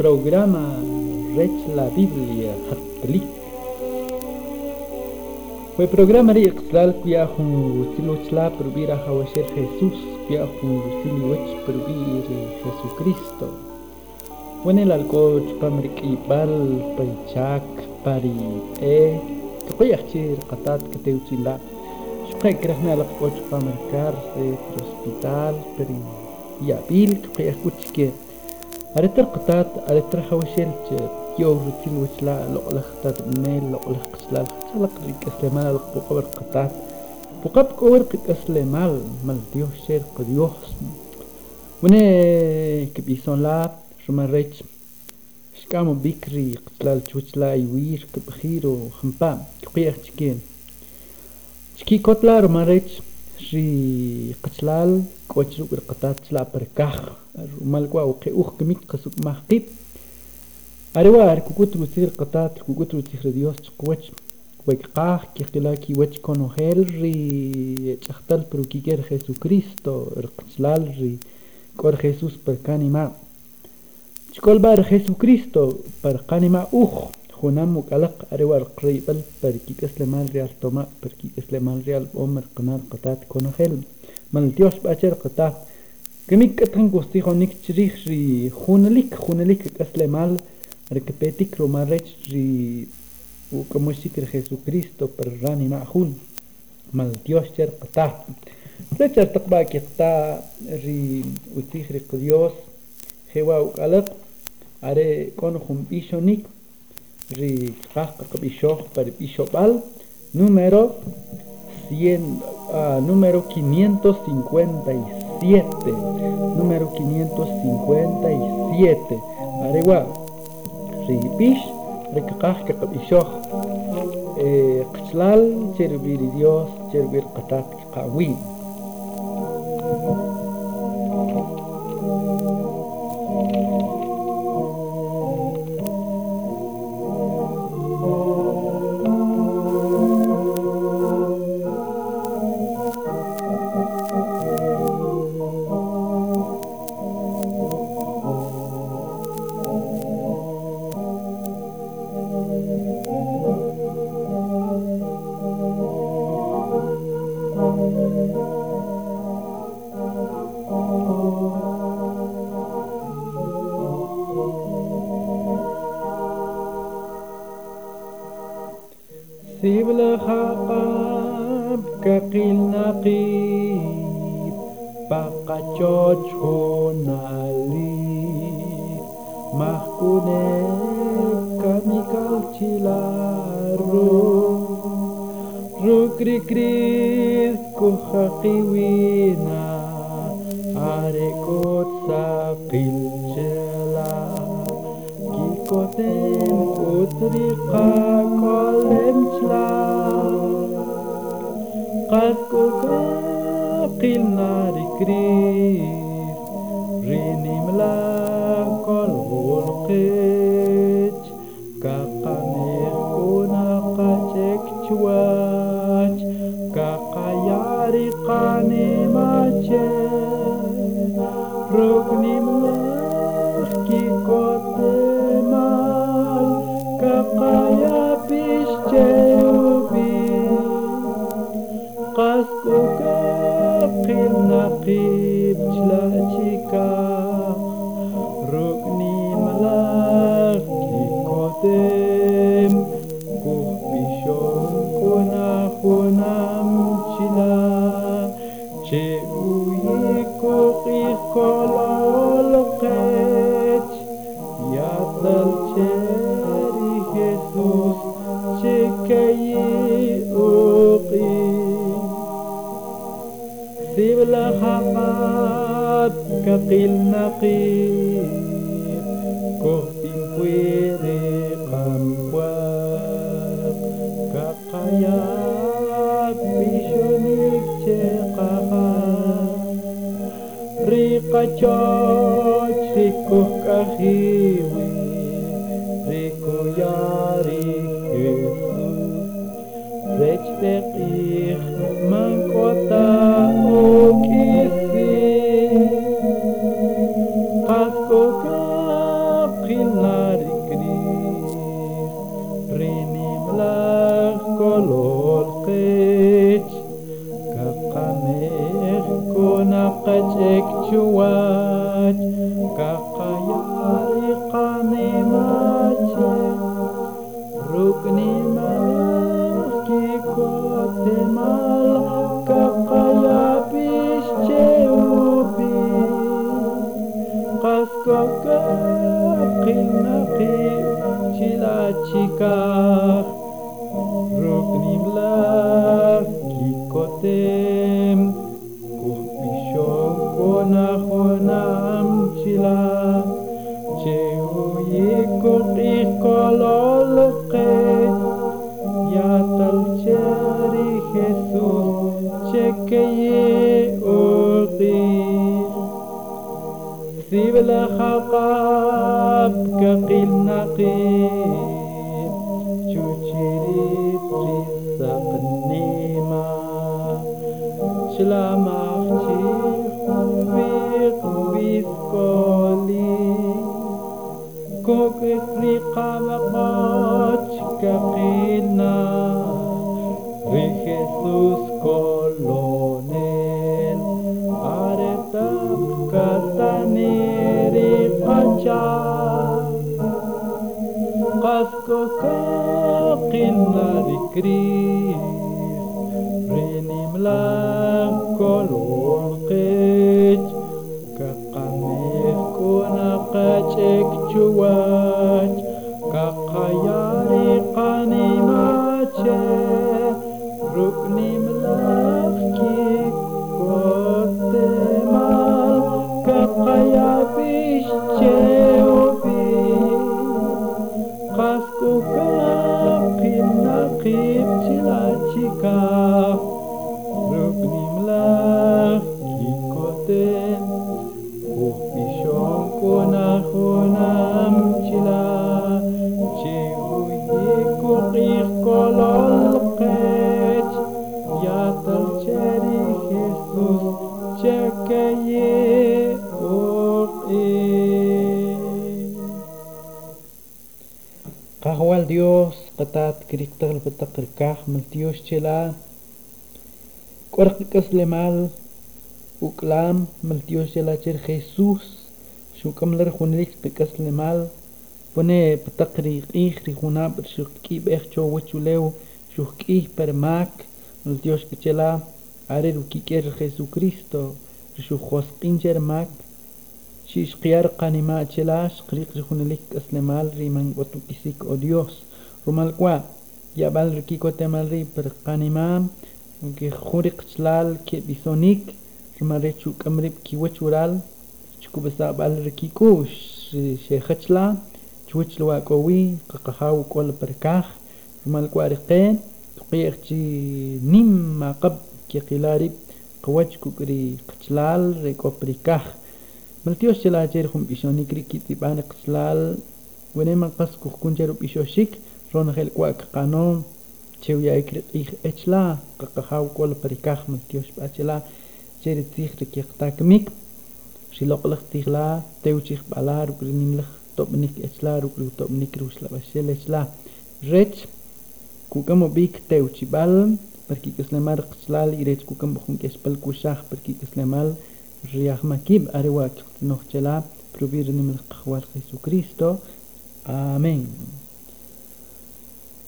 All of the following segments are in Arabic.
programa Rech la Biblia Hatlik. Fue programa Rexal Pia Hun Usiluchla Probira Hawasher Jesús Pia Hun Usiliwech Probir Jesucristo. Fue en el alcohol Pamrik Ibal Paichak Pari E. Tokoyachir Katat Kateuchila. Shukaikrahna Lakoch Pamarkar Hospital Peri Yabil Tokoyakuchke. أريتر قطات أريتر حوشل يو روتين وشلا لقلق قطات ميل لقلق قشلا لقلق ريك أسلمان لقبو قبر قطات بقب قبر قيك أسلمان مال ديوه شير قديوه ونه كبيسون لا؟ شما ريتش شكامو بيكري قتلا الجوشلا يوير كبخيرو خمبام كقيق تشكين تشكي كتلا رما ريتش شي قتلال كوتشلو قطات تلا بركاخ malkwa uqi uj kimik qasuk mahqip arewar kukutru sir qatat kukutru sir dios chqwach wekqaj kiqila ki wach conocer ri chaqtal pero kiker jesucristo rqchlal ri kor jesus per kanima chkol bar jesucristo per kanima uj ukalaq arewar qribal per kikes lemal real toma per kikes lemal real omer qanar qatat conocer mal dios bacher qatat كميك كتن قوستي خونيك تشريخ ري خونليك خونليك كسل مال ركبتيك روما ريتش ري وكمشيك رخيسو كريستو براني معخول. مال ديوش تر قطع. تشر تقبا كيقطع ري وتيخ ري قديوس خوا وقلق are con un número 100 uh, número 556 7, número 557. Arewa, ripish, rekakah kakabishoh, qchlal, cherbir Dios, cherbir qatat qawin. سيب الخقاب كقيل نقيب بقى جوج هنالي محكونة كميكال تلارو رو كري كريس كوخاقيوينا أريكوت ساقيل جلا كيكوتين كوتريقا كولم جلا قد كوكاقيل ناري كريس ريني ملا كل غلقيت كاقانيخ كونا قاجك جواج كاقاياري कही Pena pib și la cica Rognim करता मेरे पंचा कसको का किन्ना रिक्री प्रेनिमला Dios, Katat, Krikta, Lpeta, Krikah, Maltios, Chela, Korkikas, Lemal, Uklam, Maltios, Chela, Cher, Jesús, Shukam, Lerjunelix, Pekas, Lemal, Pone, Pata, Krikhi, Krikhuna, Shukki, Bechcho, Wechuleu, Shukki, Permak, Maltios, Chela, Arer, Ukiker, Jesucristo, Shukhos, Pincher, Mak, are ru kik'er Jesucristo xuq josq'in chermak xix qiyar qanima chela xqriq rijunelik k'aslemal riman otu kisik o Dios rumal kwa yabal rikiko temal ri per qanimam que juri qchlal ke bisonik rimare chu kamrib kiwachural chukubasa bal rikikush shechachla chuch lo akowi qaqahaw kol perkaj rumal kwariqen tuqiychi nim maqab ki qilarib qawach kukri qchlal re koprikaj maltios Melkios jelajer hum isho nikri kiti bane qslal wene man qas kukun jerup isho shik ron gel kwa qano chewya ikri qih echla qaqahaw kol parikaj melkios bachela cheri tij rikiqtak mik xiloqlaj tijla teuchij bala top nik echla rukri topnik ruxlabashel echla rech kukamo bik teu chibal teuchibal parkikislemal qchlal irech kukamo junkeespal kuxaj parkikislemal riach makib arewat nochela probir nimel qwal Jesucristo amén.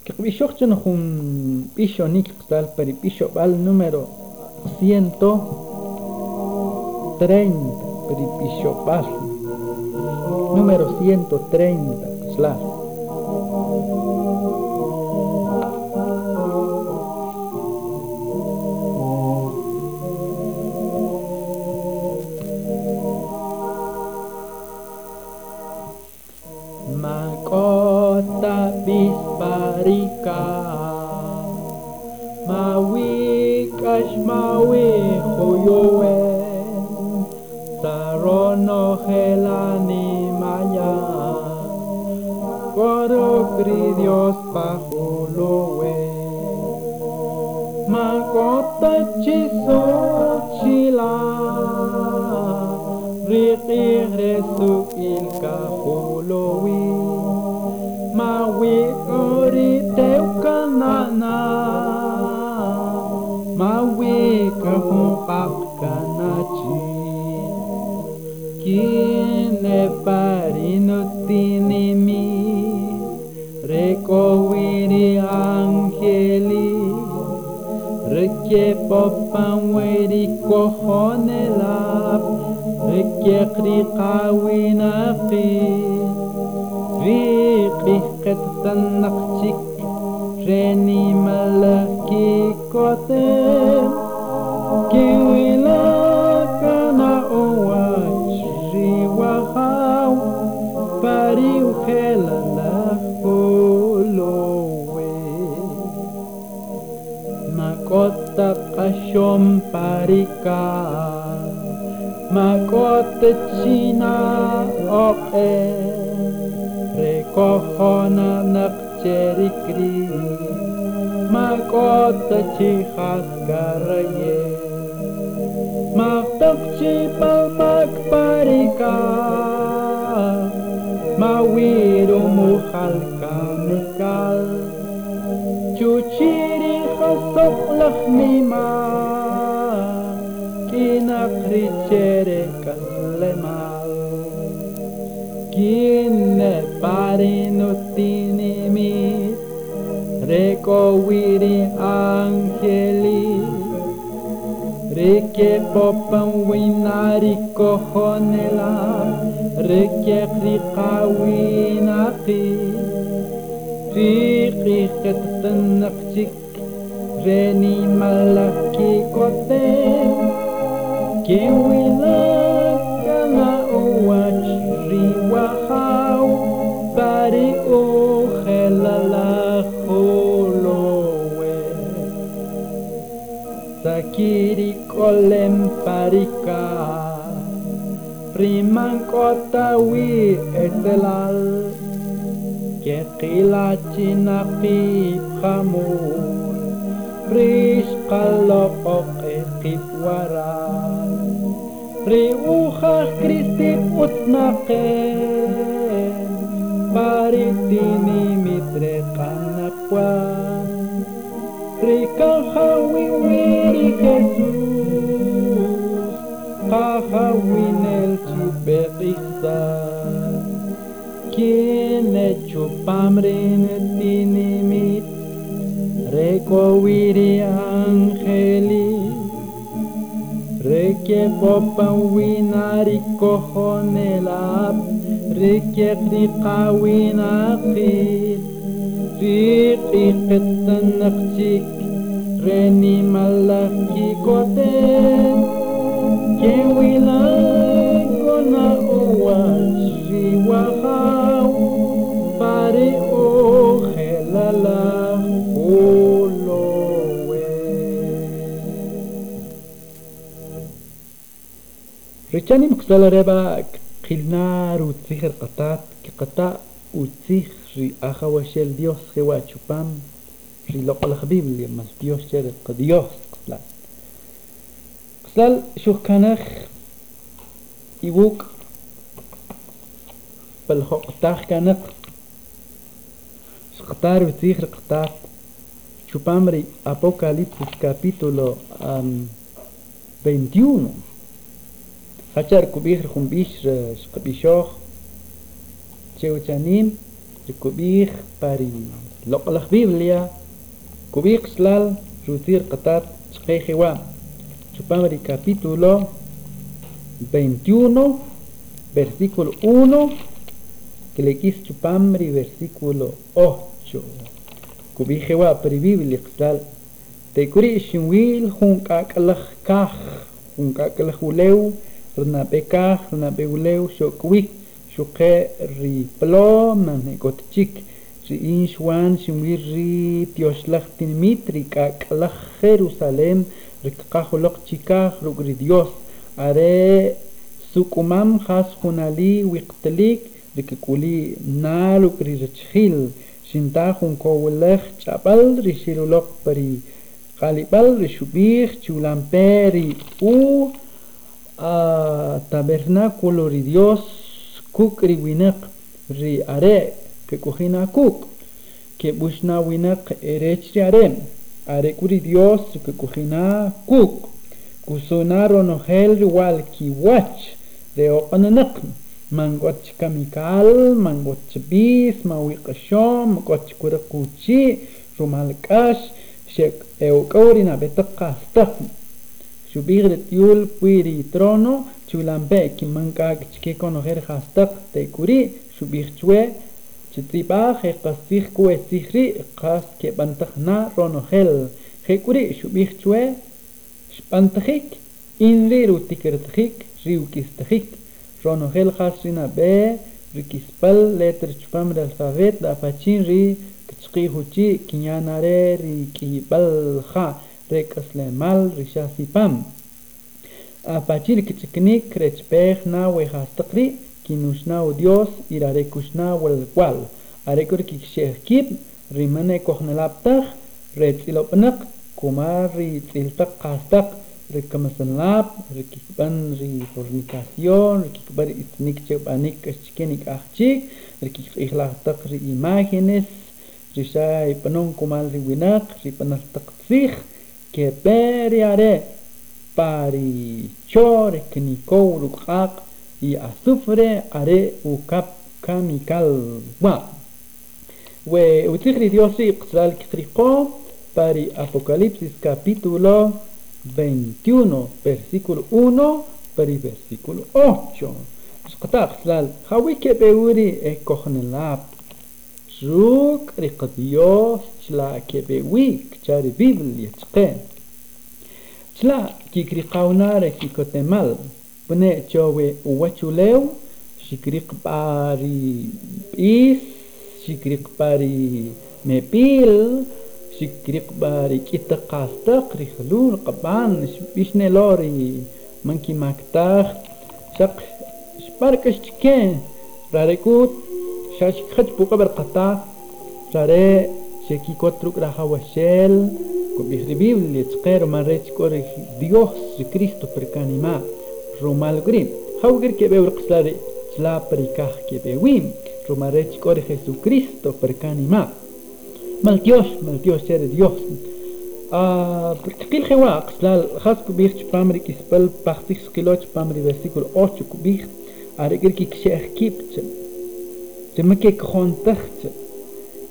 Que bishoch bisho nik tal peri bisho al número 130 peri bisho bal número 130 slash. minimi Recowiri angeli Reque popan weri cojonelap Reque krikawinaki Vikri ketan nakchik Reni malak Čompariká má kotečina ope, prekohona nak pčeri kri, má koteči haskaraje. Má topči palpak parika, má viru kamikal, mikal, čučiri hasok lahmima. Rico wiri angeli. Reke popan wina riko honela Reke rika wina ki Riki kettenak chik Reni malaki kote. Kiwila kana uwach riwahau Bari uwach κυρικόλεμ παρικά. Πριμάν κοταουί ετελάλ και κυλάτσι να πει πραμού πρις καλόπωκ εκεί πουαρά πριούχα χριστή πουτναχέ παρί την ημίτρε καναπουάρ ريكاخاوي وميريكازوس قاخاوي نالتي باقيسا كينا تشوف عمرين الدينيميت ريكو ويري انخيلي ريكي بوبا ويناري كوخوني لاب ريكي قريقا ويناقيل Δίχη χέτσαν αχτσίκ, ρένι μαλαχή κοτέν και ουιλάγκο να ουαζί ουαχάου πάρε ο χελαλά ουλόε. Ρετσάνι μου ξαλαρέβα κυλνάρου τσίχερ κατάτ και κατά ουτσίχ utzih ri ajawashel Dios jewa chupam ri loqalaj Biblia mas Dios cher Dios qla qlal shukkanaj ibuk bal hoqtaj kanaq shqtar utzih ri qatat chupam ri Apocalipsis capítulo um, 21 hachar kubih rumbish shqabishoh chewchanim kubih pari loqlaj Biblia kubih slal rutir qatat chqejewa chupamri capítulo 21 versículo 1 que le quis chupamri versículo 8 kubijewa pari Biblia slal te kuri shinwil hun kakalaj kaj hun kakalaj uleu rnabe kaj rnabe uleu shokwik شوقه ری بلا من گوتچیک ری این شوان شمی ری تیوش لخ تین میت ری که کلخ خیروسالیم ری که اره سوکومام خاص خونالی ویقتلیک ری که کولی نالو گری رچخیل شنتاخون کوو لخ چابل ری شیرو لخ بری قلیبل ری شبیخ چولان پیری او تابرناکولو ری دیوس kukri winaq ri are pekuhina kuk. Ke bushna winaq erechri are are curi dios pekuhina kuk. Kusunaro no hel wal ki watch, de oqananaq mangot kamikal mangot bis mawiqashom mangot kurakuchi rumalqash shek euqorina betaqastaqni subir de tiul puiri trono chulambek mankak chke conocer hastap te curi subir chue chitriba he qasih kue sihri qas ke bantajna ronogel he curi subir chue spantajik inri rutikirtajik riukistajik ronogel has rina be rikispal letter chpam del alfabet la pachin ri kichqi huchi kinyanare ri kibal kha tekas le mal rishasi pam. A pachir kichikni krechpeh na wehastakri, kinushna o Dios irare kushna o el. Arekur kikshek kip, rimane kohnelaptak, rechilopnak, kumar rechiltak kastak, rekamasanlap, rekikban ri fornicación, rekikban itnik chepanik kashchikenik achik, rekikikikilaktak ri imágenes, rishai ri winak, ri que pelearé parichor knikorukak y azufre haré ukap kamikal we utzikri diosi xal pari apocalipsis capítulo 21 versículo 1 pari versículo 8 xal que beuri Zuk tla kebe wik, tla de bibel yetske. Tla ki krikaunare ki kote mal, bune chowe uwachuleu, shikrik pari is, shikrik pari mepil, shikrik pari kitakastak, rihlur kaban, bishne lori, manki maktak, shak shparkash chiken, rarekut, shashkhat pukabar qatak, rare Shekikot raja washel, Biblia, tsqero marrech kore Dios Cristo percanima, Romal grim. Hauger que beur xlare, tla perikaj que bewim, Romarrech kore Jesucristo percanima. Mal Dios, mal Dios ser Dios. Tqil jewa, xlal, has kubich pamri kispel, partix kiloch pamri versículo 8 kubich, aregir kikshech kipchen. Temek kontachten.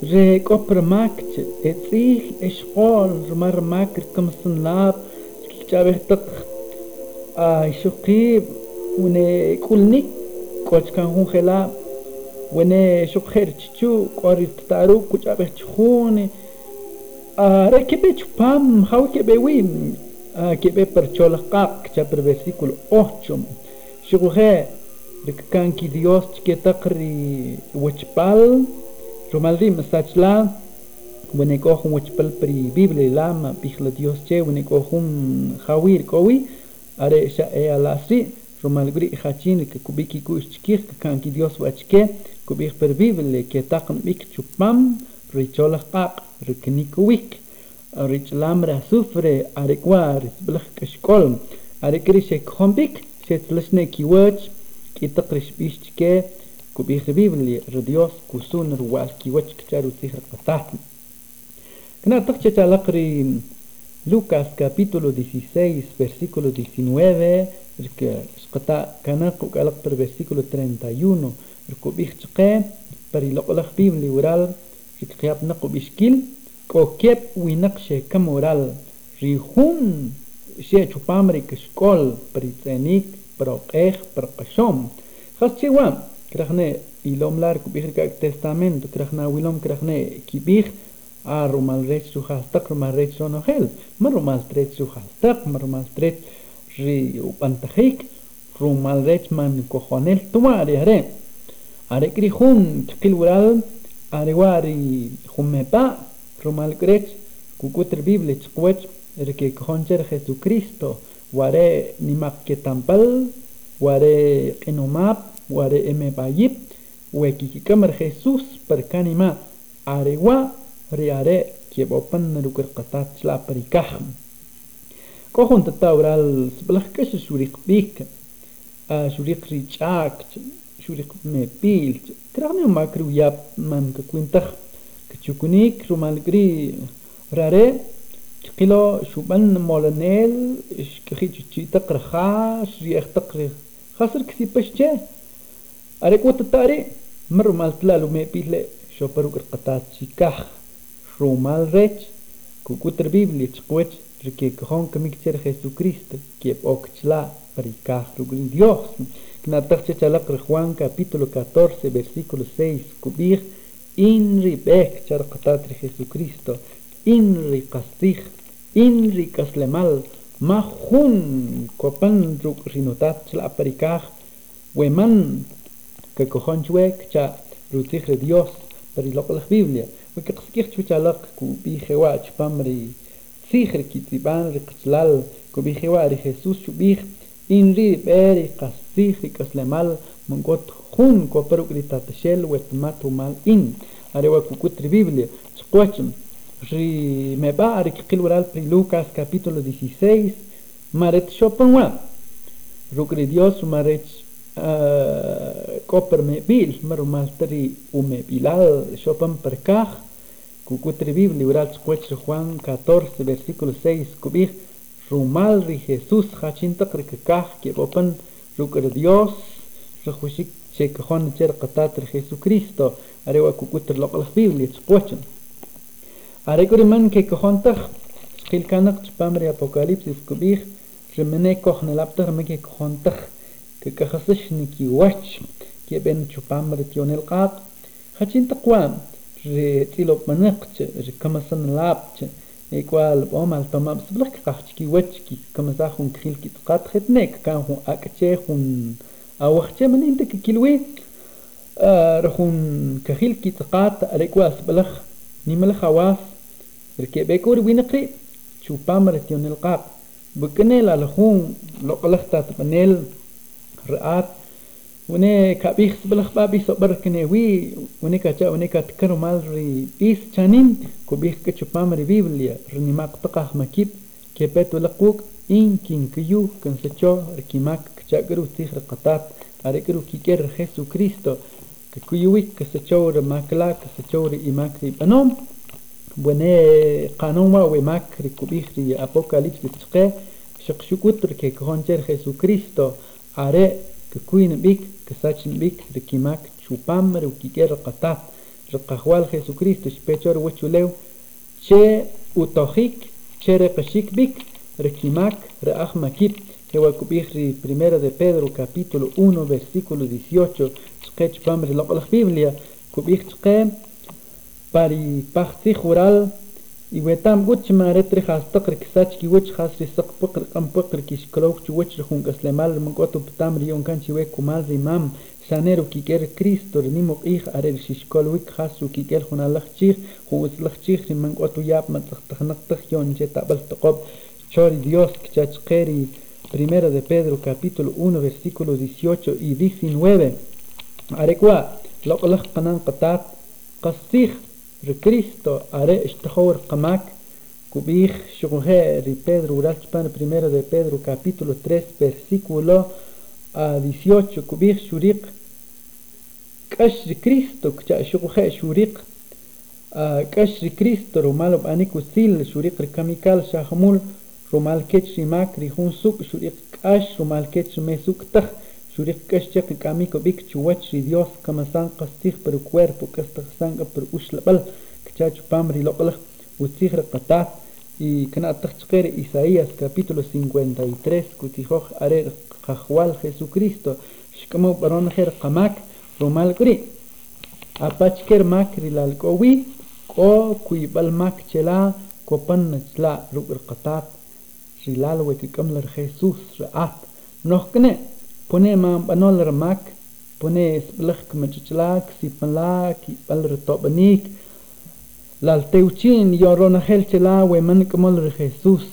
Ze kopermakje, het zich is school, maar makker komt zijn lab, kiktjabertak, shokib, une kulnik, kochkan hun gelab, wene shokher chichu, kwarit taru, kuchaber chichune, rekebe chupam, hau kebe wim, kebe percholakak, chaper versículo 8, shokhe, rekakan ki Dios chiquetakri, wechpal, Romaldim sachla wene kohum wachpal pri Biblia lama pihla Dios che wene kohum khawir kowi are sha e alasi romalgri khachin ke kubiki kush chkir kan ki Dios wachke kubik per Biblia ke taqn bik chupam richola qaq riknikuwik rich lamra sufre are kwar blakh kashkol are kri she khombik she tlashne كو بي إيه خبيب لي رديوس كو سونر والكي وجه كتارو تيخ قطعتن كنا تخشى تلقري لوكاس كابيتولو 16 فرسيكولو 19 ركا سقطا كنا قو كالقتر فرسيكولو 31 ركو بيخ إيه تقي بري لقلق بيب لي ورال. ركا نقو بيشكيل كو كيب وينقشة كم ورال. ريخون شيء شوبامريك شكول بريتانيك بروقيخ برقشوم خاص شي krachne ilom lar kubih ka testamento krachna wilom krachne kibih a rumal rech su hastak rumal rech so no hel mar rumal trech su hastak mar rumal trech ri upantahik rumal rech man cojonel tuare are are kri hun tkil wural are wari humepa rumal grech kukutr bible chkwech erke khoncher jesucristo ware nimak ketampal ware qinumap ware eme payip, wekikikamar Jesus perkanima, arewa reare, kiebopan narukar katach la perikah. Kohon tataural sebelah kese surik bik, surik richak, surik mepil, kerami makru yap man kekuintah, kecukunik rumalgri rare, Kilo shuban molanel, شكخي تشي تقرخا شريخ تقرخ خاصر kisi باش Arecuata tare, marumal tlalume pile, shoparukar katachikaj, rumal rech, kukuter biblia, chkwech, rike kohon kamikcher Jesucristo, kiep okchla, parikaj rugrin Dios. Knatar chachalak Juan capítulo 14, versículo 6, kubir, inri bek charqatatri Jesucristo, inri kastij, inri kaslemal, mahun, kopan rug rinotat chla parikaj, weman, que cojón chuec cha protege Dios para la Biblia we que xkich chu chalaq ku bi khwa chpamri sikhr kitiban riqtlal ku Jesus chu bi in ri beri kaslemal mongot jun ko pero shel wet matu mal in. Are wa ku Biblia chqwachim ri me va ri wral pri Lucas capítulo 16 maret shopanwa Rukri Dios maret kopermebil marmaltari umebilad xopanparkaj cucutri biblia uralch cuelch Juan 14 versículo 6 cubij rumalri Jesús hachintaq rikakaj kiqopan rukr Dios rejuxik chekajon cher qatatri Jesucristo arewa cucutri loqlaj biblia chqwachan arekuriman kekajontaj chqilkanaq chpamri Apocalipsis cubij rimene kojnelaptaj rmeke kajontaj tak ككخصشني كي بين شوبامر تيون القاق خاتين تقوام ري تيلو منقش ري كما سن لابش إيكوال بومال تمام سبلك قاحش كي واتش كي كما زاخون كخيل كي تقات خدنك كان هون أكتشي هون أو وقتي من انت كيلوي رخون كخيل كي تقات أريكوا سبلخ نيملخ أواس ركي بيكور وينقري شوبامر تيون القاق بكنيل على قراءات ونeka bix blakh ba bix sobar kene wi. Uneka cha uneka tkar mal ri bix chanin ku bix ke chupam ri biblia rnimak tqah makit kepet laquk in kin kiyu kan secho rkimak cha gru tih qatat are gru kiker jesucristo ke kuyuik ke secho re makla ke secho re imak ri banom. Bune qanon wa we mak ri kubix ri apocalipsis tqe shqshukut ke koncher jesucristo are kekuin bik kesachin bik rikimak chupam rukike rakatat rakajual Jesucristo shpechor huechuleu che utojik che rekashik bik rikimak reahmakip Jehuacubijri, primera de Pedro, capítulo 1, versículo 18, sketch pamre la Biblia, kubich pari pachti jural يوتام قوتش ما رتري خاص تقر كساتش كي وجه خاص ريسق بقر قم بقر كيش كلوخ تش وجه رخون قسلمال من قوتو بتام ريون كان شوي كمال زي مام شانيرو كي كير كريستو رنيمو قيخ ارير شيش كلوك خاصو كي كير خونا لخشيخ خوز لخشيخ من قوتو ياب ما تختخنق تخيون جي تقبل تقوب شوري ديوس كتاش قيري Primera de Pedro capítulo 1 versículos 18 y 19 Arecua, lo que qatat qasih Cristo are eshtajor qamak kubij shughe ri Pedro uralchpan primero de Pedro capítulo 3 versículo a 18 kubij shurik kash ri Cristo kcha shughe shurik kash ri Cristo romal banik usil shurik ri kamikal shahmul romal kech ri mak ri hun suk shurik kash romal kech me suk takh shurik kash chak kamiko bik chuwach ri Dios kama san qastig per cuerpo kastag sanga per ushlabal kchach pamri loqlach utzig qatat y kana tachqer Isaías capítulo 53 kutijoj are qahwal Jesucristo shkamo baron her qamak romal kri apachker makri lal kowi ko kuibal mak chela kopan chla rubr qatat rilal we kikamlar Jesus raat nohkne pone mam banol mak pone sblach kmachla ksipala ki bal rtobanik lalteuchin yorona helchela we man kamol re Jesús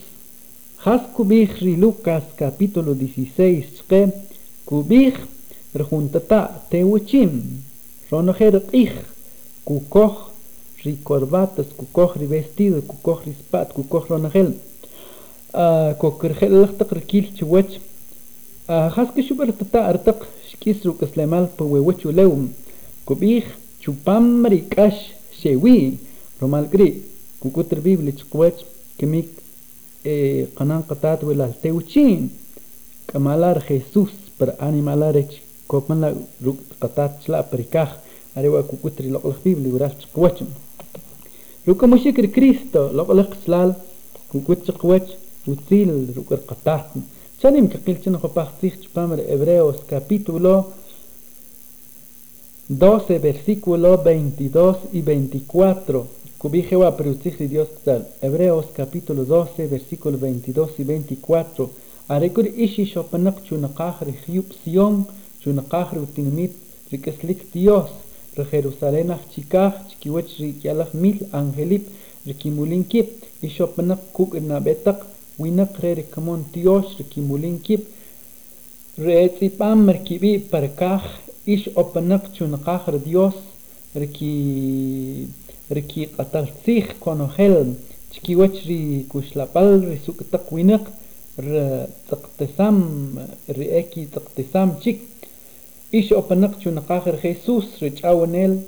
has kubich ri Lucas capítulo 16 chke kubich rejuntata teuchim ronoher ich kukoch ri corbatas kukoch ri vestido kukoch ri spat kukoch ronahel kokrhel lachtak rikil chwach ke shubar tata artak shkis ru kaslemal pa wewachu leum kubich chupam ri kash shewi romal gri kukutr bibli chkwech kemik qanan qatat wala teuchin kamalar Jesus per animalarech كوبن لا روك قطات شلا بريكاخ أريوا كوكتري لقلق بيبلي وراس تقوتش روك مشكر كريستو لقلق سلال كوكت قوتش وتيل روك القطات مكقيل خو باختيخ تبامر Hebreos capítulo 12 versículo 22 y 24 Kubijewa Preutzich Dios tal Hebreos capítulo 12 versículo 22 y 24 Arekur ishi shopanak chunakahri hiup sion chunakahri utinimit rikeslik Dios re Jerusalén chikah chikiwech rikyalach mil angelip rikimulinkip ishopanak kuk nabetak winak re rikamon Dios rikimulinkip reetzipam merkibi parkah ish opanak chunakah Dios riki riki qatalsih konogel chikiwach ri kushlapal ri suktak winak r taqtesam ri eki taqtesam chik ish opanak chunakah Jesus ri chawanel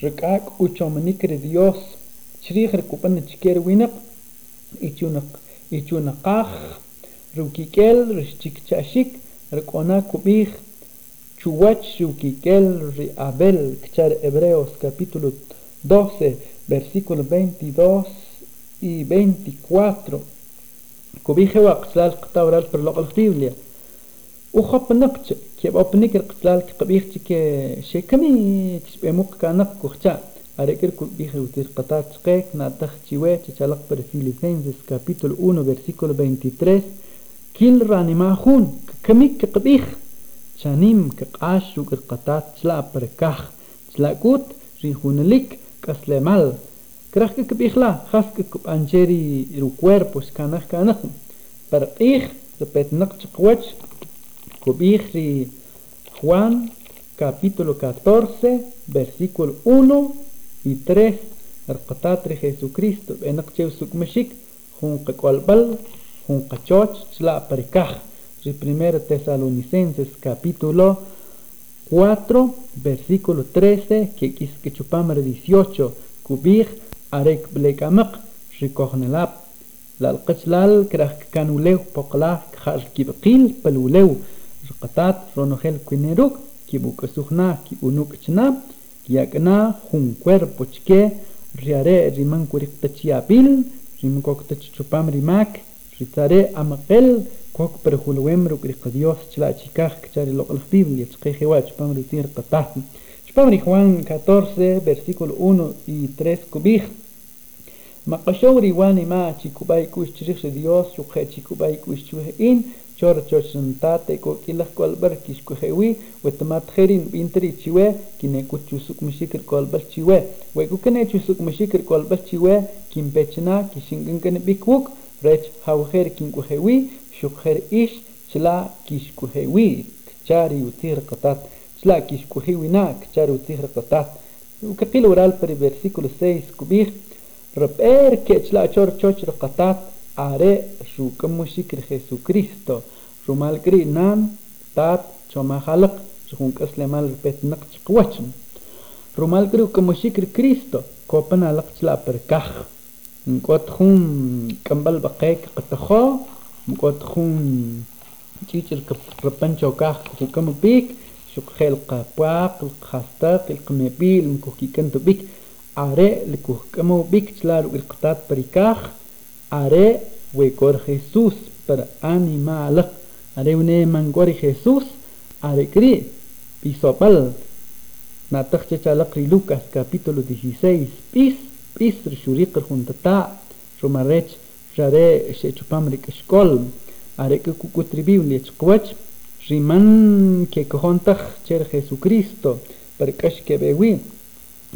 rikak uchomanik ri Dios chirih rikupan chiker يتو نقاخ روكي كيل رشتيك تاشيك ركونا كوبيخ تشواتش روكي كيل ري ابل كتار ابريوس كابيتولو 12 versículo 22 y 24 كوبيخ وقت لا القطا ورا البرلوق وخب نقت كي بابنيك القتلال كبيختي كي شي كمي تشبي موك أريكر كل بيخي وتير قطع تشقيك ناتخ تشيوي تشالق بر فيليفينزيس كابيتول 1 ورسيكول 23 كيل راني ماخون كميك كقبيخ تشانيم كقعاش شوكر قطع تشلا بر كاخ تشلا كوت ريخون ليك كسلي مال كرخ كبيخلا خاف كب انجيري رو كويربوس كانخ كانخ بر ايخ ربيت نقش قوتش كبيخ ري خوان كابيتول 14 ورسيكول 1 y tres rqatatri Jesucristo enaqchew sukmashik junqa qolbal junqa choch chla parikaj ri primero tesalonicenses capítulo 4 versículo 13 que quis que chupamre 18 kubij arek blekamaq rikohnelap lal qachlal kraj kanulew poqlaj khar kibqil palulew rqatat ronogel quineruk kibukasujna ki unuk chnap yakna jun cuerpo chike riare riman kuriktachiapil rim koktachichupam rimak ritare amaqel kok perjulwem rukriqa Dios chla chikaj kchari loqal Biblia chqejewa chpam ritir qataj chpam ri Juan 14 versículo 1 y 3 kubij. Maqashaw riwani ma chikubay kush chirix Dios chukhe chikubay kush chuhe in إن chor chochantate ko kilah kolbar kish ko hewi wetamat kherin bintri chiwe kine ku chusuk mishikir kolbar chiwe we ku kene chusuk mishikir kolbar chiwe kim pechna kishingin kene bikwuk rech hawher kin ku hewi شخر إيش شلا كيش كهوي كشاري وتير قطات شلا كيش كهوي نا كشاري وتير قطات وكقيل ورال بري versículo 6 كبير ربير كشلا شور شوش قطات are شو شكر خيسو كريستو رمال كري نان تات شما خلق شخون كسلمال ربيت نقش قواتشم رمال كري كم شكر كريستو كوبنا لق شلا بركخ نقوت خون كمبل بقيك قطخو مقود خون تيجي الربان شوكاح كوكام بيك شوك خلق باق الخاستاق القمبيل مكوكي كنتو بيك are لكوكامو بيك تلارو القطات بريكاخ are wekor Jesús per animal. Are une mangori Jesús. Are cri pisopal. Natak chachalakri Lucas capítulo 16 pis pis rishuriqr juntata rumarech rare shechupamrik shkol are que cucutribiblia chkwach riman que cojontaj cher Jesucristo per kash que bewi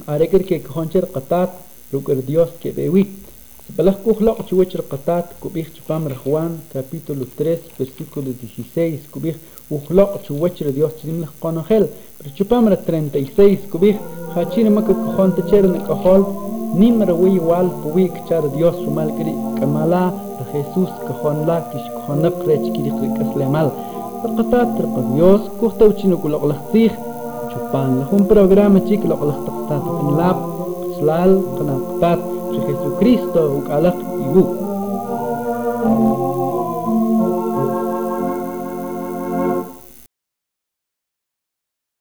are que cojoncher qatat ruker Dios que bewi بلغ كوخلق تشوش رقطات كوبيخ تفامر خوان capítulo 3 versículo 16 كوبيخ وخلق تشوش ديوس تزيم لخ قانوخل برشوبامر 36 كوبيخ خاتشين مكا كخون تشير نكخول نمر وي وال بوي كتار ديوس ومال كري كمالا لخيسوس كخون لا كش كخون نقريش كري كسلمال رقطات رق ديوس كوختو تشينو كلق لختيخ شوبان لهم برنامج تشيك لق لختقطات انلاب سلال قناقطات Jesucristo, Ukalak Ibu.